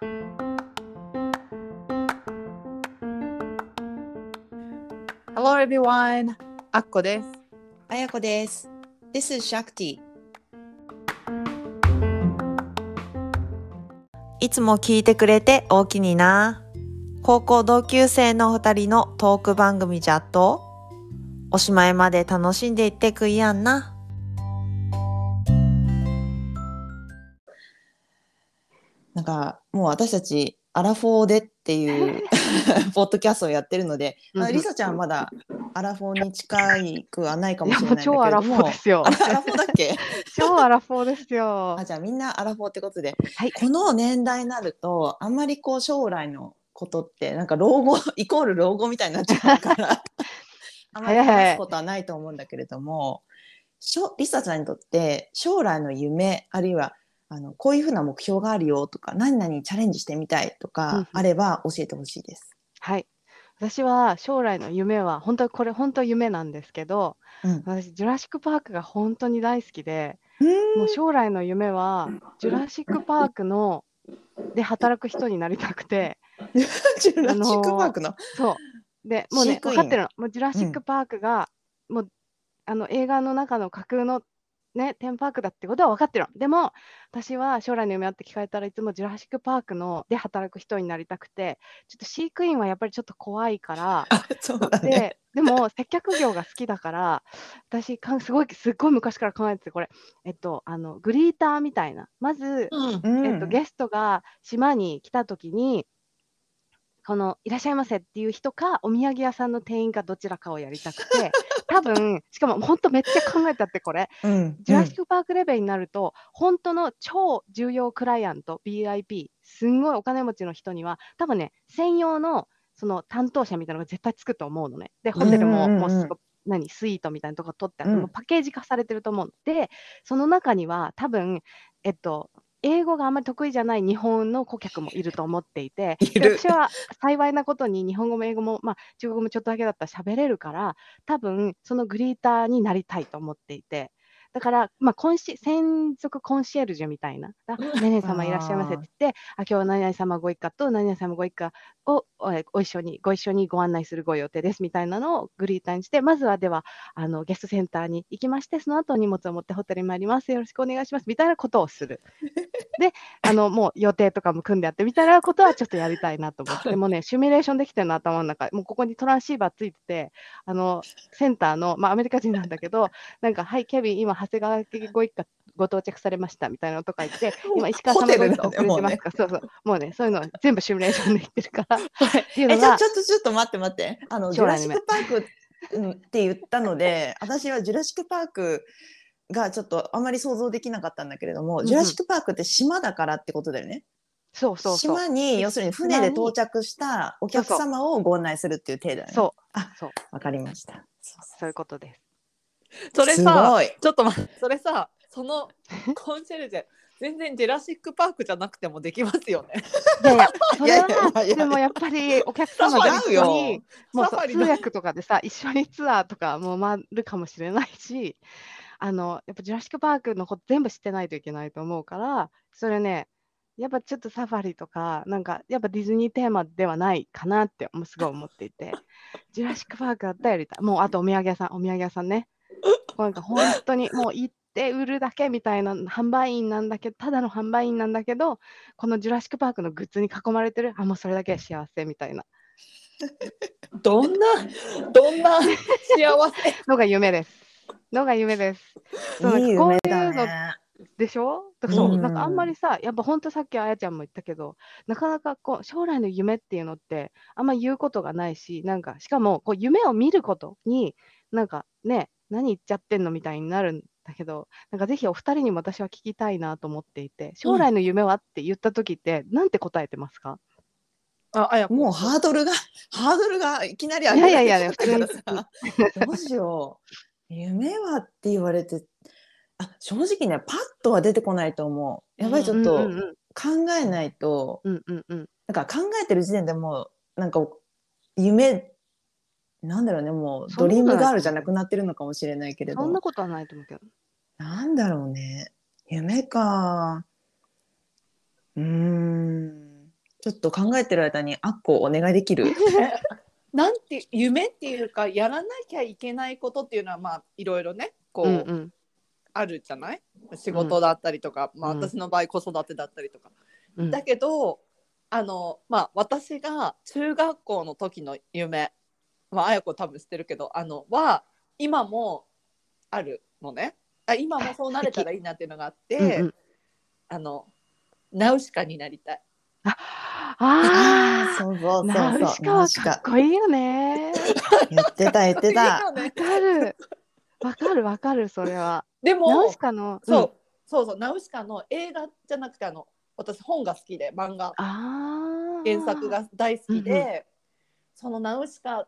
Hello everyone! あっこです。あやこです。This is Shakti. いつも聞いてくれて大きにな。高校同級生の二人のトーク番組じゃっと、おしまいまで楽しんでいってくいやんな。なんかもう私たちアラフォーでっていう ポッドキャストをやってるので、まあうんリサちゃんはまだアラフォーに近いくはないかもしれないんだけれども。超アラフォーですよあ。アラフォーだっけ？超アラフォーですよあ。じゃあみんなアラフォーってことで、はいこの年代になるとあんまりこう将来のことってなんか老後イコール老後みたいになっちゃうから あんまり話すことはないと思うんだけれども、しょリサちゃんにとって将来の夢あるいはあのこういうふうな目標があるよとか何々にチャレンジしてみたいとかんあれば教えてほしいです。はい。私は将来の夢は本当にこれ本当夢なんですけど、うん私ジュラシックパークが本当に大好きで、うんもう将来の夢はジュラシックパークので働く人になりたくて、ジュラシックパークの、そう。で、もうね、分かってるの。もうジュラシックパークが、もうあの映画の中の架空のね、テーマパークだってことは分かってるの。でも、私は将来の夢あって聞かれたらいつもジュラシックパークので働く人になりたくて、ちょっと飼育員はやっぱりちょっと怖いから、あそうだね。で、でも接客業が好きだから、私かんすごい、すっごい昔から考えてて、これ、えっと、あの、グリーターみたいな。まず、うん。うんえっと、ゲストが島に来た時に、このいらっしゃいませっていう人か、お土産屋さんの店員かどちらかをやりたくて、多分しかも本当めっちゃ考えたって、これ、うん。ジュラシック・パークレベルになると、本当の超重要クライアント、BIP、すんごいお金持ちの人には、多分ね、専用のその担当者みたいなのが絶対つくと思うのね。で、ホテルもうんうんうんもうすごい何スイートみたいなとこ取ってあって、パッケージ化されてると思うの。で、その中には多分、えっと、英語があんまり得意じゃない日本の顧客もいると思っていて、い私は幸いなことに日本語も英語も、まあ、中国語もちょっとだけだったら喋れるから、多分そのグリーターになりたいと思っていて、だから、まあ、コンシ専属コンシェルジュみたいな、だ何々様いらっしゃいませって言って、あ今日は何々様ご一家と何々様ご一家をおお一緒にご一緒にご案内するご予定ですみたいなのをグリーターにして、まずはではあのゲストセンターに行きまして、その後荷物を持ってホテルに参ります、よろしくお願いします。みたいなことをする。で、あのもう予定とかも組んでやってみたいなことはちょっとやりたいなと思って、もうね、シミュレーションできてるの頭の中、もうここにトランシーバーついてて、あのセンターの、まあ、アメリカ人なんだけど、なんか、はい、ケビン、今、長谷川家ご一家ご到着されましたみたいなのとか言って、今、石川様ホテルご一家遅だねもうねれてますか、そうそう、もうね、そういうの全部シミュレーションできてるから、えじゃあちょっとちょっと待って待って。あのジュラシックパークうんって言ったので 私はジュラシックパークがちょっとあまり想像できなかったんだけれども、うんうん。ジュラシックパークって島だからってことだよね。そうそうそう、島に要するに船で到着したお客様をご案内するっていう体だよね。そう、あそう、わかりました。そう。そういうことです。す それさ。ちょっと待ってそれさそのコンシェルジェ全然ジェラシック・パークじゃなくてもできますよね。いやいや、それは、でもやっぱりお客様と一緒に、もう通訳とかでさ、一緒にツアーとかも回るかもしれないし、あの、やっぱジュラシック・パークのこと全部知ってないといけないと思うから、それね、やっぱちょっとサファリとか、なんかやっぱディズニーテーマではないかなってすごい思っていて、ジュラシック・パークだったらやりたい。もうあとお土産屋さん、お土産屋さんね。なんか本当にもう行って売るだけみたいな販売員なんだけど、ただの販売員なんだけど、このジュラシック・パークのグッズに囲まれてる、あ、もうそれだけで幸せみたいなどんなどんな幸せ？のが夢です。のが夢です。そういいなんかこう夢だいうのね。でしょ？だからそう、うんなんかあんまりさ、やっぱ本当さっきあやちゃんも言ったけど、なかなかこう将来の夢っていうのってあんま言うことがないし、なんかしかもこう夢を見ることに、なんかね、何言っちゃってんのみたいになるんだけど、なんかぜひお二人にも私は聞きたいなと思っていて、将来の夢はって言った時って、なんて答えてますか？ああやもうハードルが ハードルがいきなり上いやいやいやどうしよう。夢はって言われてあ正直ねパッとは出てこないと思う。やっぱりちょっと考えないと、うんうんうん。なんか考えてる時点でもうなんか夢なんだろうねもうドリームガールじゃなくなってるのかもしれないけれど。そんなことはないと思うけど。なんだろうね。夢か。うーん。ちょっと考えてる間にあっこお願いできる？なんて夢っていうかやらなきゃいけないことっていうのはまあいろいろねこう、うんうん。あるじゃない？仕事だったりとか、まあ、うん。私の場合子育てだったりとか。うん。だけどあのまあ私が中学校の時の夢まあ綾子多分知ってるけどあのは今もあるのねあ今もそうなれたらいいなっていうのがあって、うんうんあのナウシカになりたい。あ そうそうそうあ、そうナウシカはかっこいいよね。言ってた言ってたいいよねわかる。わかるわかる、それは。でもナウシカの、そう、うんそうそうナウシカの映画じゃなくてあの私本が好きで漫画ああ。原作が大好きで、うんうそのナウシカ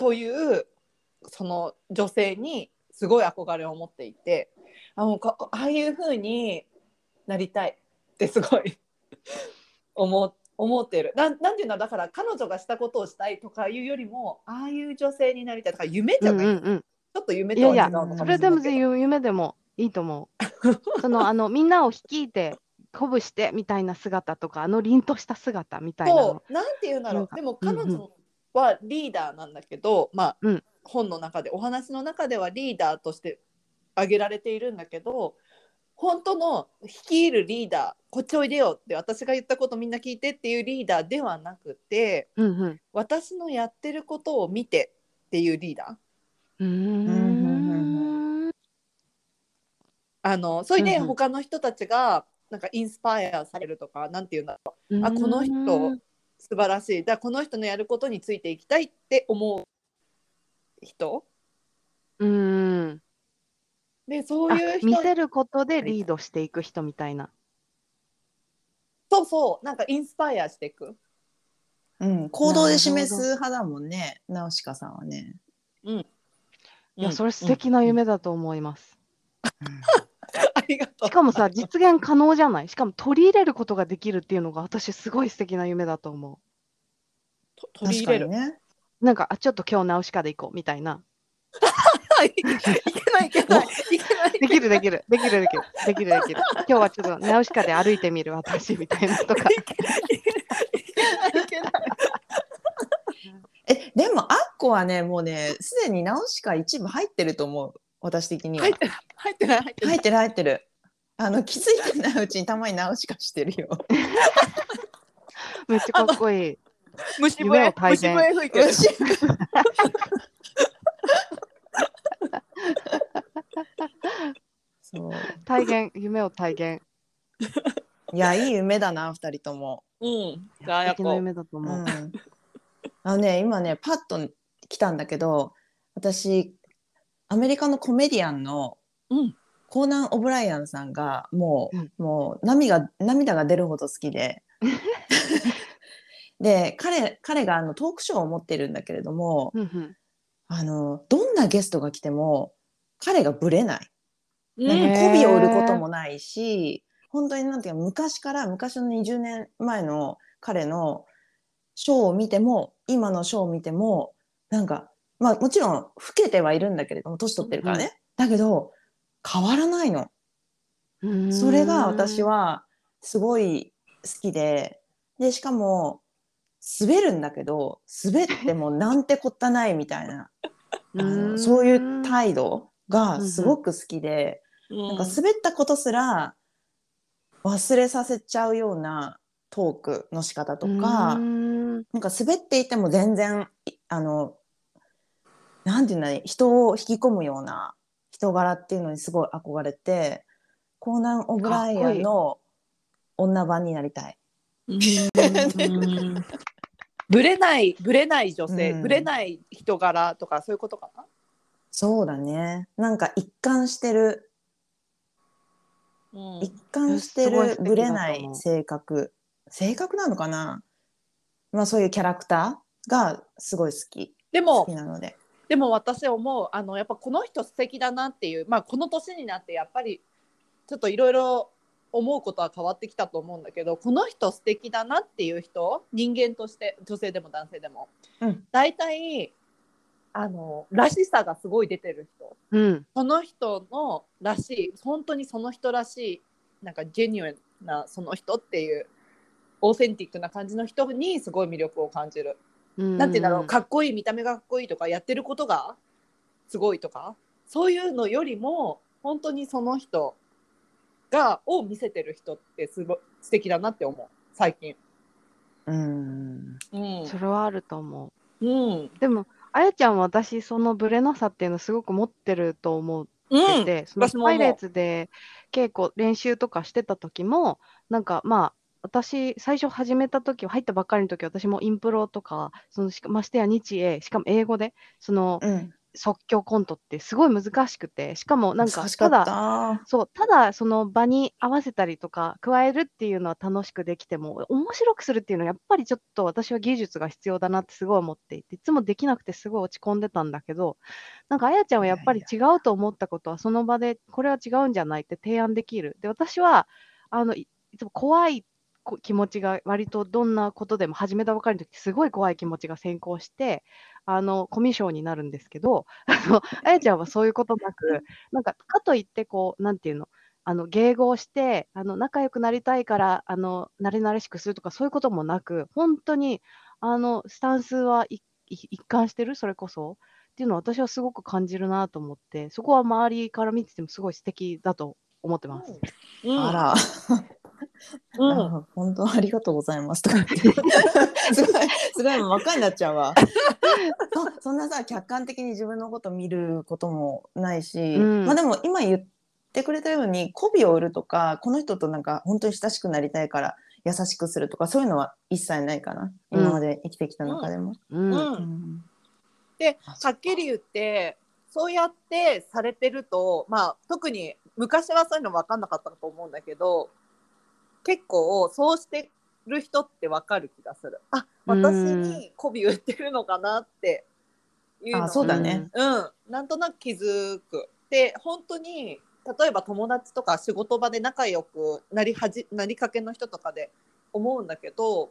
というその女性にすごい憧れを持っていてあもうかああいう風になりたいってすごい思思ってる。なんなんていうのだから彼女がしたことをしたいとかいうよりもああいう女性になりたいとか夢じゃない、うんうんうん。ちょっと夢とは違うのかもしそれないけど。れでも夢夢でもいいと思う。その あのみんなを率いて鼓舞してみたいな姿とかあの凛とした姿みたいなの。そうなんていうんだろう。でも彼女はリーダーなんだけど、まあ、うん。本の中でお話の中ではリーダーとして挙げられているんだけど本当の率いるリーダーこっちおいでよって私が言ったことみんな聞いてっていうリーダーではなくてうんうん。私のやってることを見てっていうリーダー。あのそれでうんうん。他の人たちがなんかインスパイアされるとかなんていうんだろう。あこの人うん素晴らしい。だからこの人のやることについていきたいって思う人？うん。でそうあいう人見せることでリードしていく人みたいな。そうそう。なんかインスパイアしていく。うん、行動で示す派だもんね。ナウシカさんはね、いや、うん。それ素敵な夢だと思います。ありがとう。しかもさ、実現可能じゃない？しかも取り入れることができるっていうのが私すごい素敵な夢だと思と取り入れる？ねう。なんか、あ、ちょっと今日ナウシカで行こうみたいな。いけないいけないいけない。できるできる、できるできる、できるできる。今日はちょっとナウシカで歩いてみる私みたいなとか。いけないいけない。えでもアッコはねもうねすでにナウシカ一部入ってると思う私的には入ってない入ってない入ってる入ってるあの気づいてないうちにたまにナウシカしてるよ めっちゃかっこいい。虫夢を笛虫体現笛吹いてる。そう体現、夢を体現。いやいい夢だな二人とも、うん。素敵な夢だと思う。ん、あのね今ねパッと来たんだけど私アメリカのコメディアンのうん。コーナン・オブライアンさんがもう、うん。もう涙涙が出るほど好きで。で彼彼があのトークショーを持ってるんだけれどもうんうん。あのどんなゲストが来ても彼がブレない。なんうんか媚びを売ることもないし本当になんていうか昔から昔の20年前の彼のショーを見ても今のショーを見てもなんかまあもちろん老けてはいるんだけれども年取ってるからね、だけど変わらないの。それが私はすごい好きで。でしかも滑るんだけど滑ってもなんてこったないみたいな。そういう態度がすごく好きで、なんか滑ったことすら忘れさせちゃうようなトークの仕方とか、ん。なんか滑っていても全然いあのなんていうんだろう。人を引き込むような人柄っていうのにすごい憧れてコーナン・オブライアンの女版になりたい。うん。ぶれないぶれない女性、うん。ぶれない人柄とかそういうことかな？そうだね。なんか一貫してる。うん。一貫してるぶれない性格。性格なのかな？まあそういうキャラクターがすごい好き。でも好きなのででも私思うあのやっぱこの人素敵だなっていうまあこの年になってやっぱりちょっといろいろ思うことは変わってきたと思うんだけどこの人素敵だなっていう人人間として女性でも男性でも、うん。大体あのらしさがすごい出てる人。うん。その人のらしい本当にその人らしいなんかジェニュエンなその人っていうオーセンティックな感じの人にすごい魅力を感じる。うん。なんて言うんだろうかっこいい見た目がかっこいいとかやってることがすごいとかそういうのよりも本当にその人がを見せてる人ってすご素敵だなって思う。最近。うん。うん。それはあると思う。ん。う。でも、あやちゃんは私、そのブレなさっていうのすごく持ってると思うん。ってて、う。パイレーツで稽古、練習とかしてた時も、なんかまあ、私、最初始めた時は、入ったばっかりの時私もインプロとか、そのしかましてや日英、しかも英語で、そのうん。即興コントってすごい難しくて、しかもなんか、た。ただ、たそう、ただその場に合わせたりとか、加えるっていうのは楽しくできても、面白くするっていうのはやっぱりちょっと私は技術が必要だなってすごい思っていて、いつもできなくてすごい落ち込んでたんだけど、なんかあやちゃんはやっぱり違うと思ったことはその場でこれは違うんじゃないって提案できる。で、私は、あの、いいつも怖いこ気持ちが割とどんなことでも始めたばかりの時すごい怖い気持ちが先行して、あの、コミュ障になるんですけど、あの、あやちゃんはそういうことなく、なんか、かといって、こう、なんていうの、あの、迎合して、あの、仲良くなりたいから、あの、慣れ慣れしくするとか、そういうこともなく、本当に、あの、スタンスは一貫してる、それこそ。っていうのは私はすごく感じるなと思って、そこは周りから見ててもすごい素敵だと思ってます。うんあら、うん。あ本当ありがとうございます。とか言って。すごいすごい真っ赤になっちゃうわ。そそんなさ客観的に自分のこと見ることもないし、うん。まあでも今言ってくれたように媚びを売るとかこの人となんか本当に親しくなりたいから優しくするとかそういうのは一切ないかな。うん今まで生きてきた中でも。うん。ではっきり言ってそうやってされてるとまあ特に昔はそういうの分かんなかったと思うんだけど結構そうしてる人って分かる気がするあ私に媚び売ってるのかなっていうのあそうだね。うん、なんとなく気づく。で本当に例えば友達とか仕事場で仲良くなりはじなりかけの人とかで思うんだけど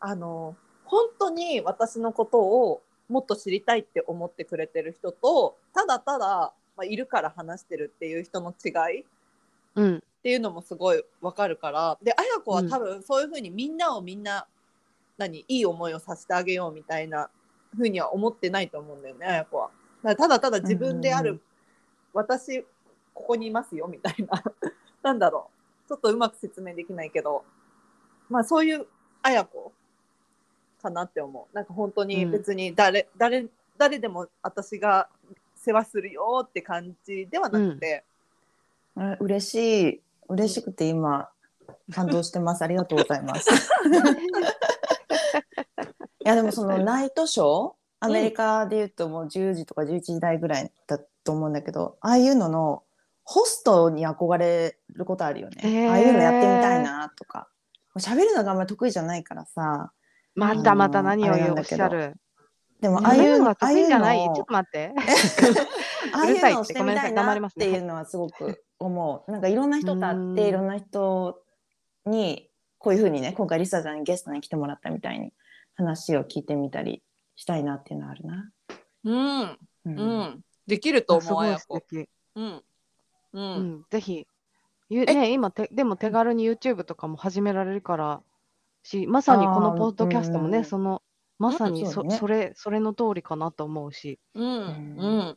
あの本当に私のことをもっと知りたいって思ってくれてる人とただただ、まあ、いるから話してるっていう人の違いっうん。ていうのもすごいわかるから。で綾子は多分そういうふうにみんなをみんな何いい思いをさせてあげようみたいなふうには思ってないと思うんだよね綾子は。だただただ自分である、うんうん私ここにいますよみたいな。なんだろう。ちょっとうまく説明できないけど。まあそういう綾子かなって思う。なんか本当に別に誰、誰誰でも私が世話するよって感じではなくて、あ嬉しい嬉しくて今感動してます。ありがとうございます。いやでもそのナイトショーアメリカで言うともう10時とか11時台ぐらいだと思うんだけどああいうののホストに憧れることあるよね、へー。ああいうのやってみたいなとか。喋るのがあんまり得意じゃないからさ。またまた何を言うおっしゃる。でもああいうのが得意じゃない。ちょっと待って。ああいうのをしてみたいなっていうのはすごく思う。なんかいろんな人と会うん。っていろんな人にこういうふうにね今回リサちゃんにゲストに来てもらったみたいに話を聞いてみたりしたいなっていうのはあるな。うん。ううん。できると思うすごい綾子。素敵。うん。ううん。ん、ぜひ。ゆね、今て、でも手軽に YouTube とかも始められるからし、まさにこのポッドキャストもね、うんその、まさにそ,、ね。それ、それの通りかなと思うし。うん。ん。うん。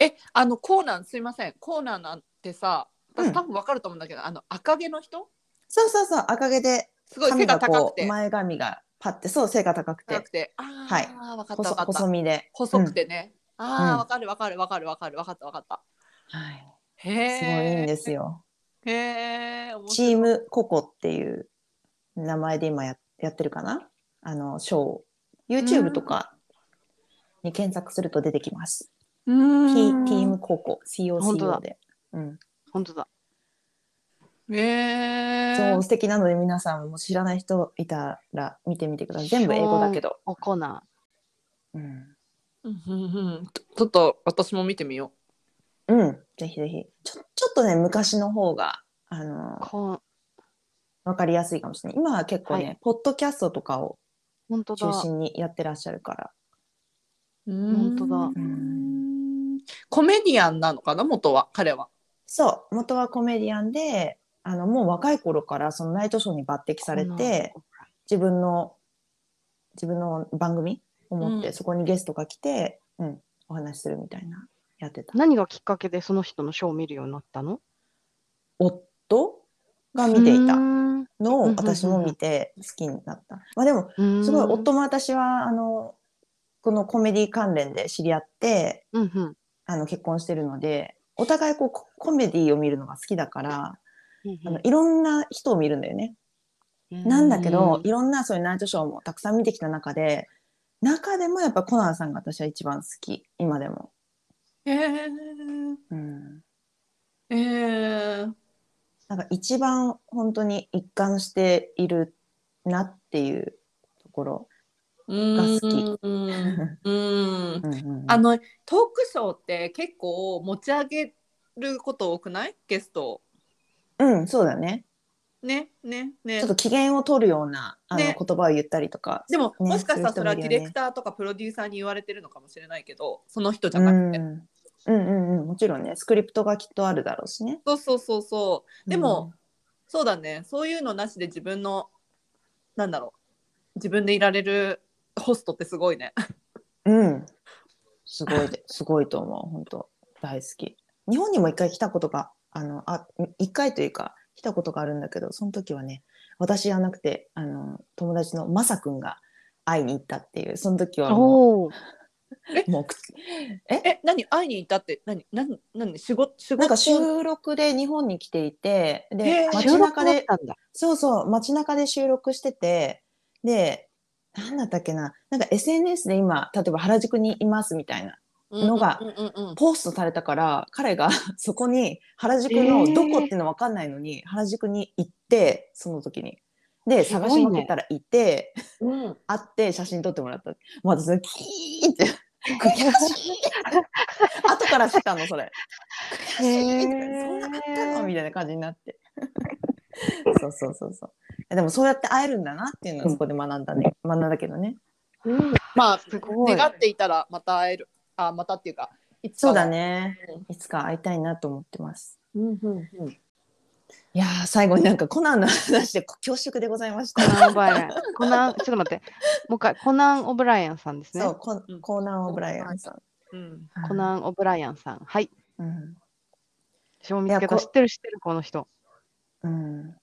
えあのコーナーすいません。コーナーなんてさうん。私多分わかると思うんだけど、あの赤毛の人？そうそうそう赤毛ですごい背が高くて。前髪がパッてそう背が高くて。高くて。あはい。あわかった。細身で。細くてね、ああうん。わかるわかるわかるわかるわかったわかった。うんはい、へえすごいいいんですよ。へえチームココっていう名前で今ややってるかな？あのショー。YouTube とかに検索すると出てきます。うー T ん。ティームココ COCO で。うん、本当だ。へえそう素敵なので皆さんも知らない人いたら見てみてください。全部英語だけど。おコー。ナうん、うんちょちょっと私も見てみよう。ん、ぜひぜひ。ちょちょっとね昔の方があのー。こわかりやすいかもしれない。今は結構ね、はポッドキャストとかを本当だ。中心にやってらっしゃるから。う本当だ。うーん。コメディアンなのかな元は。彼はそう。元はコメディアンであのもう若い頃からそのナイトショーに抜擢されて自分の自分の番組？を持って、うん。そこにゲストが来て、うん、お話しするみたいなやってた。何がきっかけでその人のショーを見るようになったの？夫が見ていた。うーんのをうん。私も見て好きになった。まあでもすごい夫も私はあのこのコメディ関連で知り合ってうんうん。あの結婚してるのでお互いこうココメディを見るのが好きだから、うんあのいろんな人を見るんだよね。なんだけど、いろんなそういうナイトショーもたくさん見てきた中で中でもやっぱコナンさんが私は一番好き今でも。えー、うん、えー、なんか一番本当に一貫しているなっていうところ。あのトークショーって結構持ち上げること多くない？ゲスト。をうん、そうだね。ねねね。ちょっと機嫌を取るようなあの、ね。言葉を言ったりとか。でも、ねもしかしたらそれはディレクターとかプロデューサーに言われてるのかもしれないけどその人じうん、ゃなくて、うん。うんうんもちろんねスクリプトがきっとあるだろうしね。そうそうそうそう。でも、そうだね。そういうのなしで自分のなんだろう。自分でいられるホストってすごいね。うん、うん、すごいで すごいと思う本当。大好き。日本にも一回来たことがあのあ一回というか来たことがあるんだけどその時はね私じゃなくてあの友達のマサ君が会いに行ったっていうその時はも。うもうくえ？何？会いに行ったって何？何？何？仕事仕事？なんか収録で日本に来ていてへでー。街中で。そうそう、街中で収録してて、で、なんだったっけな、なんか SNS で今、例えば原宿にいますみたいな、のがポストされたから、彼が そこに原宿えーのどこっていうの分かんないのに、原宿に行って、その時に。で、探しまくったらいて、うん会って写真撮ってもらった。もう私、キーって、悔しい。後から知ったの、それ。そんな買ったの？みたいな感じになって。そうそうそうそう。でもそうやって会えるんだなっていうのはそこで学んだね。学んだけどね。うんまあ。願っていたらまた会えるあまたっていうかいつそうだね。いつか会いたいなと思ってます。うんうんうんいやー最後になんかコナンの話で恐縮でございましコた。ナンオブライアン。コナン、ちょっと待って。もう一回、コナン・オブライアンさんですねそう、。コうんコナン・オブライアンさん。うんコナン・オブライアンさん。はい。うん。私も見つけた。知ってる知ってる、この人。うん。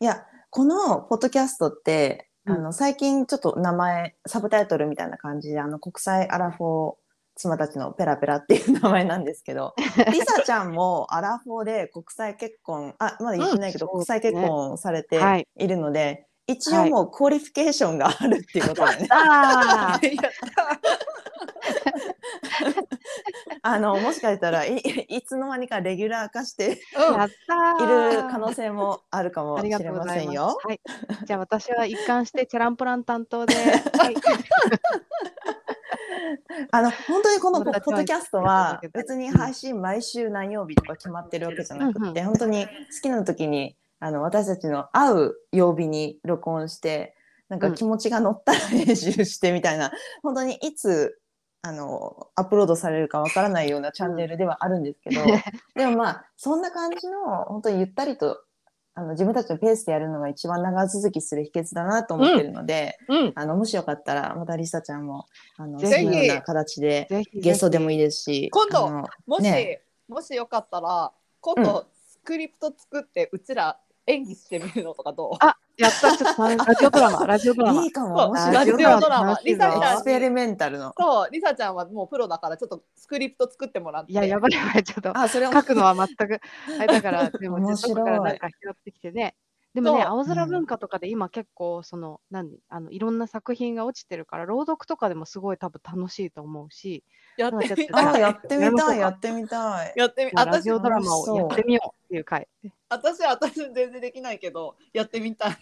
いや、このポッドキャストって、うんあの最近ちょっと名前サブタイトルみたいな感じであの国際アラフォー妻たちのペラペラっていう名前なんですけど リサちゃんもアラフォーで国際結婚あまだ言ってないけど、うん国際結婚をされてはい。いるので、一応もう qualification があるっていうことだよね。ああ。やったあのもしかしたらいいつの間にかレギュラー化してやったいーる可能性もあるかもしれま。せんよ。はい。じゃあ私は一貫してチャランポラン担当で。はい。あの本当にこのポッドキャストは別に配信毎週何曜日とか決まってるわけじゃなくて、本当に好きな時にあの私たちの会う曜日に録音してなんか気持ちが乗ったら編集してみたいな、本当にいつあのアップロードされるかわからないようなチャンネルではあるんですけど、でもまあそんな感じの本当にゆったりとあの自分たちのペースでやるのが一番長続きする秘訣だなと思ってるので、うん。あのもしよかったらまたリサちゃんもあのそのような形でぜひ。ゲストでもいいですし今度もし、ね。もしよかったら今度スクリプト作ってうちら演技してみるのとかどう？あ、やった。ちょっと ラジオドラマ、ラジオドラマいい。かもそう面白いラジオドラマリサちゃんエクスペリメンタルのそうリサちゃんはもうプロだからちょっとスクリプト作ってもらっていや、やばいやばい。ちょっとあそれを書くのは全く。あれだから、でも、面白いからなんか拾ってきてね。でもね、青空文化とかで今結構、その、何、あの、いろんな作品が落ちてるから、朗読とかでもすごい多分楽しいと思うし、やってみああやってみたいやってみたい。やってみ私ラジオドラマをやってみようっていう回。私は私全然できないけどやってみたい。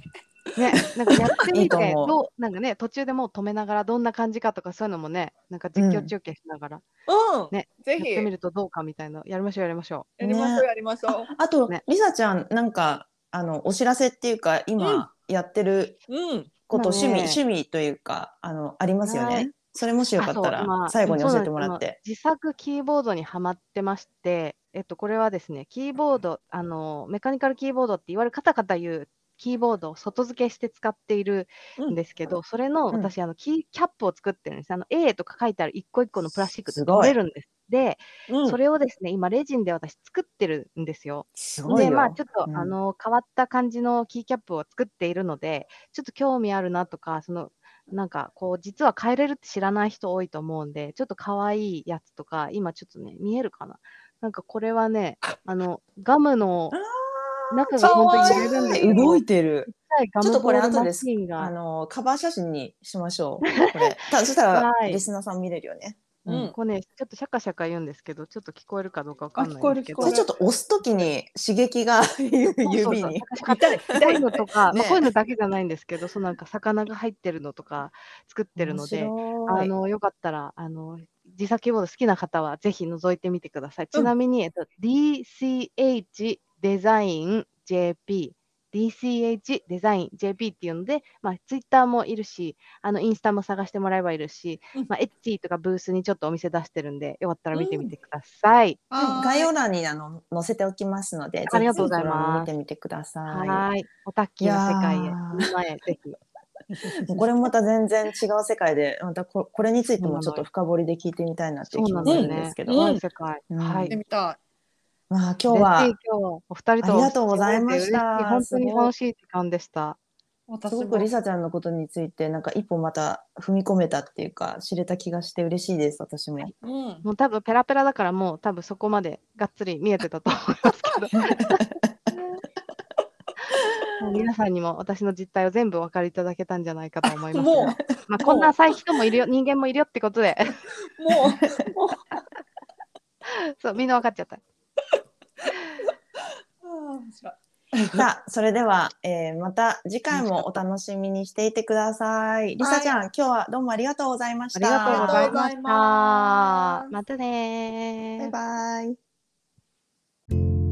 ね、なんかやってみて、いいどう、なんかね、途中でもう止めながら、どんな感じかとか、そういうのもね、なんか実況中継しながら、うん、ねぜひ。ややってみるとどうかみたいな、やりましょう、やりましょりましょうね。やりましょう、あと、ね。リサちゃんなんかあのお知らせっていうか今やってるうんこと、まあね趣味趣味というかあのありますよね、はいそれもしう。よかったらあそう今最後に教えてもらって。今自作キーボードにはまってまして、えっと、これはですね、キーボード、あの、メカニカルキーボードっていわゆるカタカタ言うキーボードを外付けして使っているんですけど、それのうん私、あの、キーキャップを作ってるんです。あの、A とか書いてある一個一個のプラスチックってすごい取れるんです。で、うんそれをですね、今、レジンで私作ってるんですよ。で、すごいよ。まあ、ちょっと、うんあの、変わった感じのキーキャップを作っているので、ちょっと興味あるなとか、その、なんか、こう、実は変えれるって知らない人多いと思うんで、ちょっと可愛いやつとか、今ちょっとね、見えるかななんかこれはね、あの、ガムの中が本当に揺れるんで動いてる。ちょっとこれ後ですあのカバー写真にしましょう。これ。たそしたらはいリスナーさん見れるよね。うん。こうね、ちょっとシャカシャカ言うんですけど、ちょっと聞こえるかどうかわかんないんですけど。これちょっと押すときに刺激が指に。痛い痛いのとか、ね。まあ、こういうのだけじゃないんですけど、そうなんか魚が入ってるのとか作ってるので、あののよかったらあの自作キーボード好きな方はぜひ覗いてみてください。ちなみに、えっと、DCH デザイン JP、DCH デザイン JP っていうので、まあ、ツイッターもいるし、あのインスタも探してもらえばいるし、うん。まあ、エッチとかブースにちょっとお店出してるんで、よかったら見てみてください。概要欄にあの載せておきますので、ありがとうございます。見てみてくださ。はい。い。オタッキーの世界へ。いやー、今へぜひ。もうこれもまた全然違う世界で、またここれについてもちょっと深掘りで聞いてみたいなっていう気もするんですけど、うん。世界。うん。はい。見てみたまあ今日は嬉しい今日はお二人とありがとうございました本当に楽しい時間でした。すごくりさちゃんのことについてなんか一歩また踏み込めたっていうか知れた気がして嬉しいです私も。うん。もう多分ペラペラだからもう多分そこまでがっつり見えてたと思いますけど。もう皆さんにも私の実態を全部お分かりいただけたんじゃないかと思いますもうが。まあ、こんな浅い人もいるよ、人間もいるよってことで、もうもう そう、みんな分かっちゃった。面白い。さあそれでは、えー、また次回もお楽しみにしていてください。りさちゃん、今日はどうもありがとうございました。ありがとうございました。またねバイバイ。